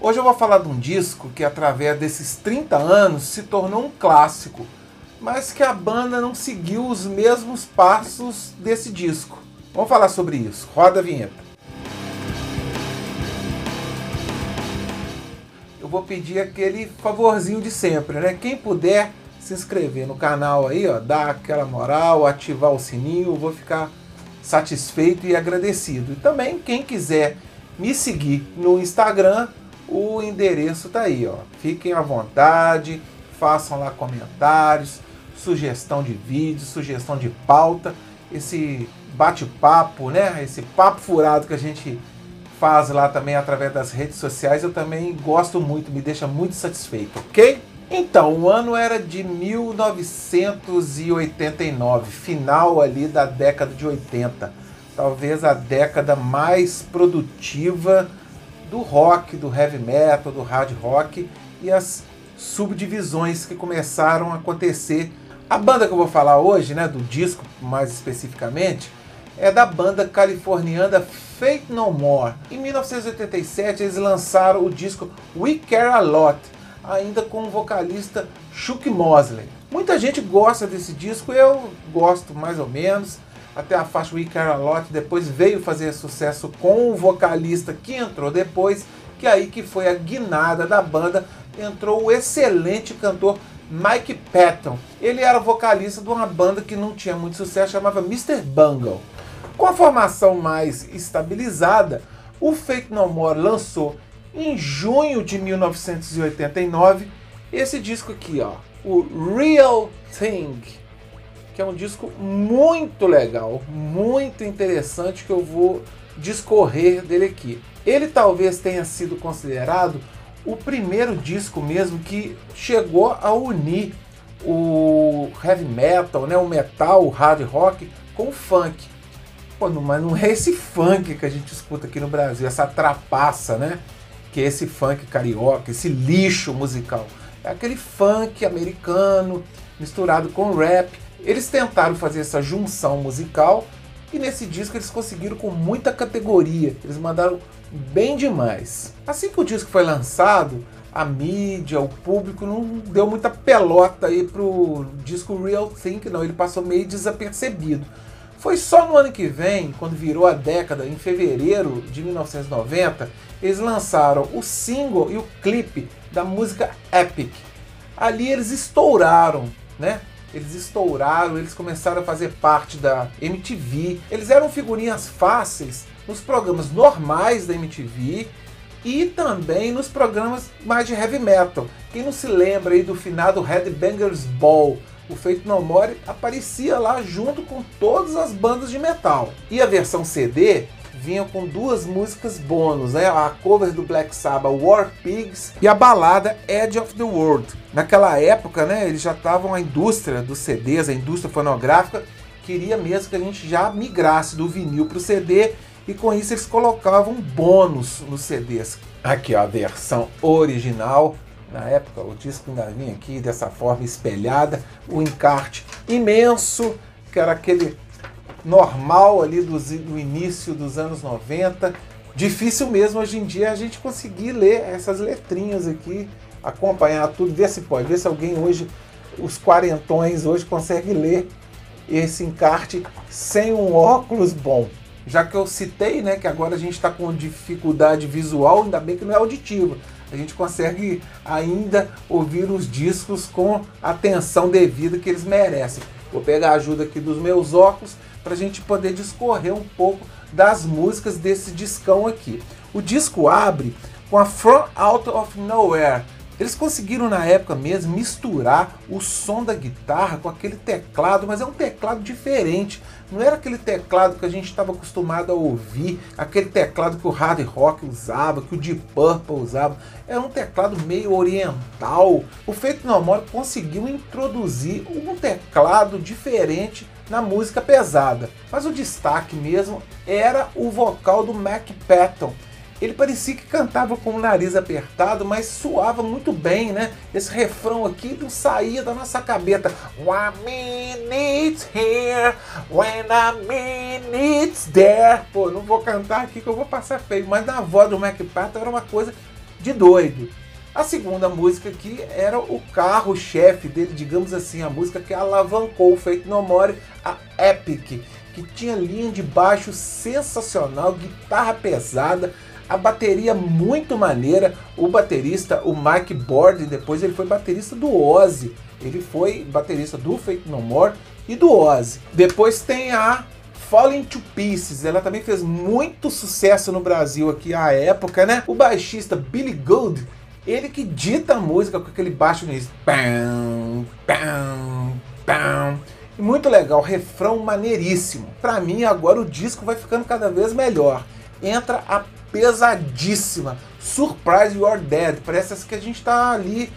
Hoje eu vou falar de um disco que, através desses 30 anos, se tornou um clássico, mas que a banda não seguiu os mesmos passos desse disco. Vamos falar sobre isso. Roda a vinheta. Eu vou pedir aquele favorzinho de sempre, né? Quem puder se inscrever no canal aí, ó, dar aquela moral, ativar o sininho, vou ficar satisfeito e agradecido. E também quem quiser me seguir no Instagram, o endereço tá aí, ó. Fiquem à vontade, façam lá comentários, sugestão de vídeo, sugestão de pauta, esse bate-papo, né? Esse papo furado que a gente faz lá também através das redes sociais, eu também gosto muito, me deixa muito satisfeito, ok? Então, o ano era de 1989, final ali da década de 80. Talvez a década mais produtiva do rock, do heavy metal, do hard rock e as subdivisões que começaram a acontecer. A banda que eu vou falar hoje, né, do disco mais especificamente, é da banda californiana Fate No More. Em 1987 eles lançaram o disco We Care A Lot, ainda com o vocalista Chuck Mosley. Muita gente gosta desse disco, eu gosto mais ou menos. Até a faixa We Care A Lot depois veio fazer sucesso com o vocalista que entrou depois, que é aí que foi a guinada da banda, entrou o excelente cantor Mike Patton. Ele era vocalista de uma banda que não tinha muito sucesso, chamava Mr. Bungle. Com a formação mais estabilizada, o Fake No More lançou em junho de 1989 esse disco aqui, ó, o Real Thing, que é um disco muito legal, muito interessante que eu vou discorrer dele aqui. Ele talvez tenha sido considerado o primeiro disco mesmo que chegou a unir o heavy metal, né, o metal, o hard rock com o funk. Pô, mas não é esse funk que a gente escuta aqui no Brasil, essa trapaça, né? Que é esse funk carioca, esse lixo musical. É aquele funk americano misturado com rap. Eles tentaram fazer essa junção musical e nesse disco eles conseguiram com muita categoria. Eles mandaram bem demais. Assim que o disco foi lançado, a mídia, o público não deu muita pelota aí pro disco Real Think, não. Ele passou meio desapercebido. Foi só no ano que vem, quando virou a década, em fevereiro de 1990, eles lançaram o single e o clipe da música Epic. Ali eles estouraram, né? Eles estouraram, eles começaram a fazer parte da MTV. Eles eram figurinhas fáceis nos programas normais da MTV e também nos programas mais de heavy metal. Quem não se lembra aí do finado Headbangers Ball, o Feito No More aparecia lá junto com todas as bandas de metal. E a versão CD vinha com duas músicas bônus, né? a cover do Black Sabbath War Pigs e a balada Edge of the World. Naquela época, né, eles já estavam a indústria dos CDs, a indústria fonográfica queria mesmo que a gente já migrasse do vinil para o CD e com isso eles colocavam bônus nos CDs. Aqui ó, a versão original na época, o disco ainda vinha aqui dessa forma espelhada, o encarte imenso, que era aquele normal ali do, do início dos anos 90. Difícil mesmo hoje em dia a gente conseguir ler essas letrinhas aqui, acompanhar tudo, ver se pode, ver se alguém hoje, os quarentões hoje, consegue ler esse encarte sem um óculos bom. Já que eu citei, né, que agora a gente está com dificuldade visual, ainda bem que não é auditiva a gente consegue ainda ouvir os discos com a atenção devida que eles merecem. Vou pegar a ajuda aqui dos meus óculos para a gente poder discorrer um pouco das músicas desse discão aqui. O disco abre com a From Out of Nowhere, eles conseguiram na época mesmo misturar o som da guitarra com aquele teclado, mas é um teclado diferente. Não era aquele teclado que a gente estava acostumado a ouvir, aquele teclado que o hard rock usava, que o Deep Purple usava. Era um teclado meio oriental. O Feito No More conseguiu introduzir um teclado diferente na música pesada. Mas o destaque mesmo era o vocal do Mac Patton ele parecia que cantava com o nariz apertado, mas suava muito bem, né? Esse refrão aqui não saía da nossa cabeça. One minute here, when a minute's there. Pô, não vou cantar aqui que eu vou passar feio, mas na voz do Mac Patton era uma coisa de doido. A segunda música aqui era o carro-chefe dele, digamos assim, a música que alavancou o Feito No More, a Epic, que tinha linha de baixo sensacional, guitarra pesada, a bateria muito maneira. O baterista, o Mike Borden, depois ele foi baterista do Ozzy. Ele foi baterista do Feito No More e do Ozzy. Depois tem a Falling to Pieces, ela também fez muito sucesso no Brasil aqui à época, né? O baixista Billy Gould ele que dita a música com aquele baixo nisso. Pam, pam, pam. Muito legal, refrão maneiríssimo. Para mim, agora o disco vai ficando cada vez melhor. Entra a pesadíssima Surprise You're Dead. Parece que a gente tá ali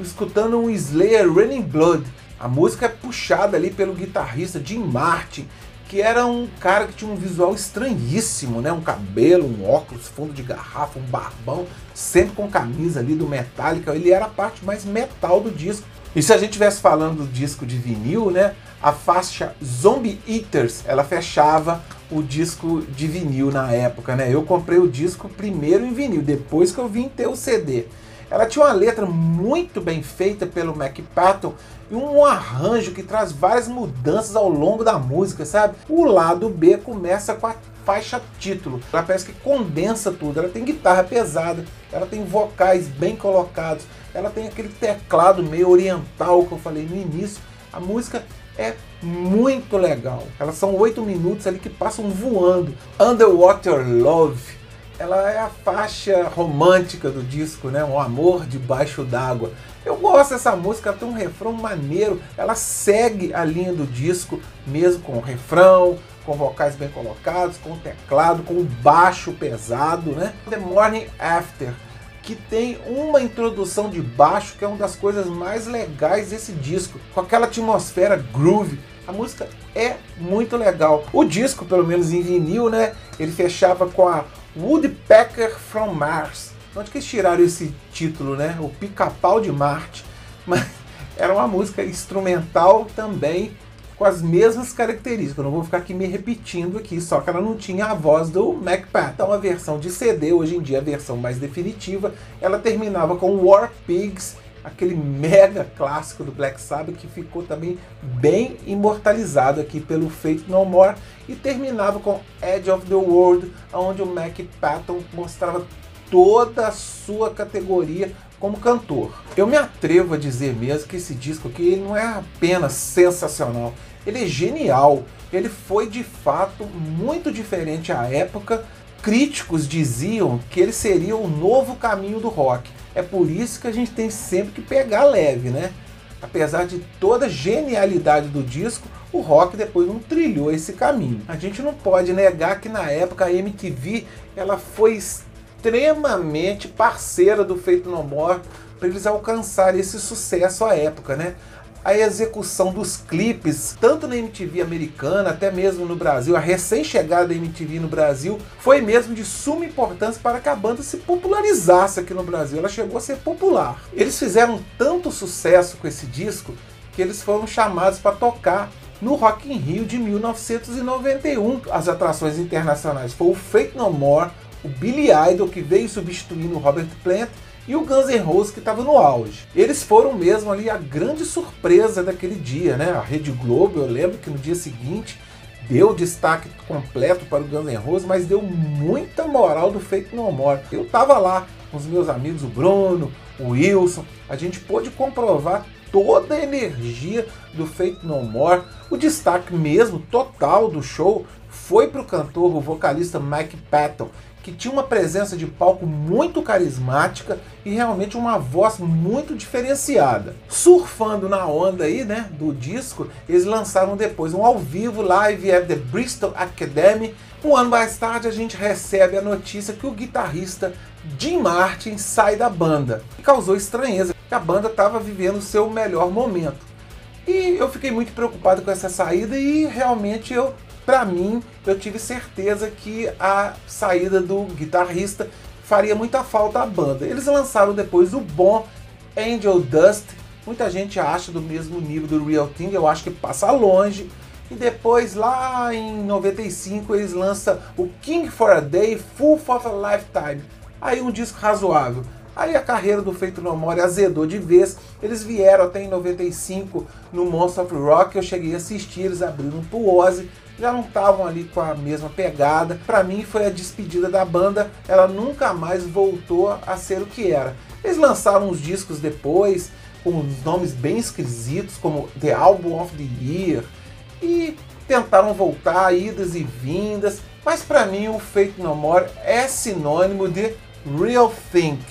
escutando um Slayer Raining Blood. A música é puxada ali pelo guitarrista Jim Martin que era um cara que tinha um visual estranhíssimo, né? Um cabelo, um óculos, fundo de garrafa, um barbão, sempre com camisa ali do Metallica. Ele era a parte mais metal do disco. E se a gente estivesse falando do disco de vinil, né? A faixa Zombie Eaters, ela fechava o disco de vinil na época, né? Eu comprei o disco primeiro em vinil, depois que eu vim ter o CD. Ela tinha uma letra muito bem feita pelo Mac Patton e um arranjo que traz várias mudanças ao longo da música, sabe? O lado B começa com a faixa título. Ela parece que condensa tudo. Ela tem guitarra pesada, ela tem vocais bem colocados, ela tem aquele teclado meio oriental que eu falei no início. A música é muito legal. Elas são oito minutos ali que passam voando. Underwater Love ela é a faixa romântica do disco, né? Um amor debaixo d'água. Eu gosto dessa música, ela tem um refrão maneiro, ela segue a linha do disco, mesmo com o refrão, com vocais bem colocados, com teclado, com baixo pesado, né? The Morning After, que tem uma introdução de baixo que é uma das coisas mais legais desse disco, com aquela atmosfera groove. A música é muito legal. O disco, pelo menos em vinil, né? Ele fechava com a Woodpecker from Mars. Onde que eles tiraram esse título, né? O Pica-Pau de Marte. Mas era uma música instrumental também com as mesmas características. Eu não vou ficar aqui me repetindo aqui, só que ela não tinha a voz do MacPath. Então a versão de CD, hoje em dia a versão mais definitiva, ela terminava com War Pigs aquele mega clássico do Black Sabbath que ficou também bem imortalizado aqui pelo Fate No More e terminava com Edge of the World, onde o Mac Patton mostrava toda a sua categoria como cantor. Eu me atrevo a dizer mesmo que esse disco aqui não é apenas sensacional, ele é genial. Ele foi de fato muito diferente à época. Críticos diziam que ele seria o novo caminho do rock. É por isso que a gente tem sempre que pegar leve, né? Apesar de toda a genialidade do disco, o rock depois não trilhou esse caminho. A gente não pode negar que na época a MTV ela foi extremamente parceira do Feito No More para eles alcançarem esse sucesso à época, né? a execução dos clipes, tanto na MTV americana, até mesmo no Brasil, a recém-chegada da MTV no Brasil, foi mesmo de suma importância para que a banda se popularizasse aqui no Brasil. Ela chegou a ser popular. Eles fizeram tanto sucesso com esse disco que eles foram chamados para tocar no Rock in Rio de 1991. As atrações internacionais foram o Fake No More, o Billy Idol, que veio substituindo o Robert Plant, e o Guns N' Roses que estava no auge. Eles foram mesmo ali a grande surpresa daquele dia, né? A Rede Globo, eu lembro que no dia seguinte deu destaque completo para o Guns N' Roses, mas deu muita moral do Fake No More. Eu estava lá com os meus amigos, o Bruno, o Wilson, a gente pôde comprovar toda a energia do Fake No More. O destaque mesmo total do show foi para o cantor, o vocalista Mike Patton, que tinha uma presença de palco muito carismática e realmente uma voz muito diferenciada. Surfando na onda aí, né, do disco, eles lançaram depois um ao vivo live at the Bristol Academy. Um ano mais tarde a gente recebe a notícia que o guitarrista Jim Martin sai da banda. E causou estranheza, porque a banda estava vivendo o seu melhor momento. E eu fiquei muito preocupado com essa saída e realmente eu para mim, eu tive certeza que a saída do guitarrista faria muita falta à banda. Eles lançaram depois o bom Angel Dust. Muita gente acha do mesmo nível do Real Thing, eu acho que passa longe. E depois, lá em 95, eles lançam o King for a Day, Full for a Lifetime. Aí um disco razoável. Aí a carreira do Feito No More azedou de vez. Eles vieram até em 95 no Monster of Rock, eu cheguei a assistir, eles abriram pro Ozzy, já não estavam ali com a mesma pegada. Para mim foi a despedida da banda, ela nunca mais voltou a ser o que era. Eles lançaram uns discos depois, com nomes bem esquisitos, como The Album of the Year, e tentaram voltar, idas e vindas, mas para mim o Fate No More é sinônimo de Real Think.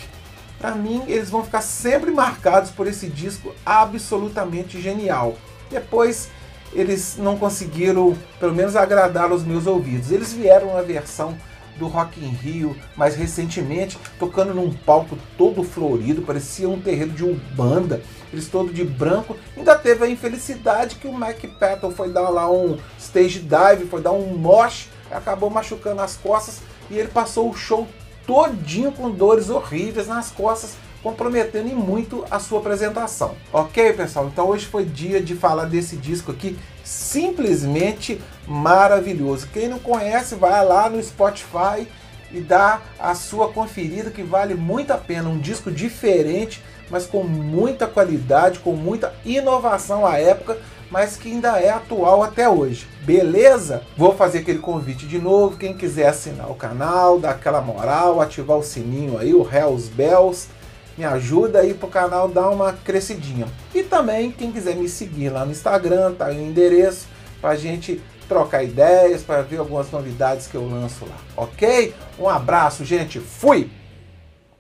Para mim, eles vão ficar sempre marcados por esse disco absolutamente genial. Depois, eles não conseguiram, pelo menos, agradar os meus ouvidos. Eles vieram na versão do Rock in Rio mais recentemente, tocando num palco todo florido, parecia um terreiro de Umbanda, eles todo de branco. Ainda teve a infelicidade que o Mike Patton foi dar lá um stage dive, foi dar um mosh, acabou machucando as costas e ele passou o show todinho com dores horríveis nas costas, comprometendo muito a sua apresentação. Ok, pessoal? Então hoje foi dia de falar desse disco aqui, simplesmente maravilhoso. Quem não conhece, vai lá no Spotify e dá a sua conferida que vale muito a pena. Um disco diferente, mas com muita qualidade, com muita inovação à época mas que ainda é atual até hoje. Beleza? Vou fazer aquele convite de novo. Quem quiser assinar o canal, dar aquela moral, ativar o sininho aí, o Hells Bells, me ajuda aí pro canal dar uma crescidinha. E também, quem quiser me seguir lá no Instagram, tá aí o endereço pra gente trocar ideias, para ver algumas novidades que eu lanço lá, ok? Um abraço, gente. Fui!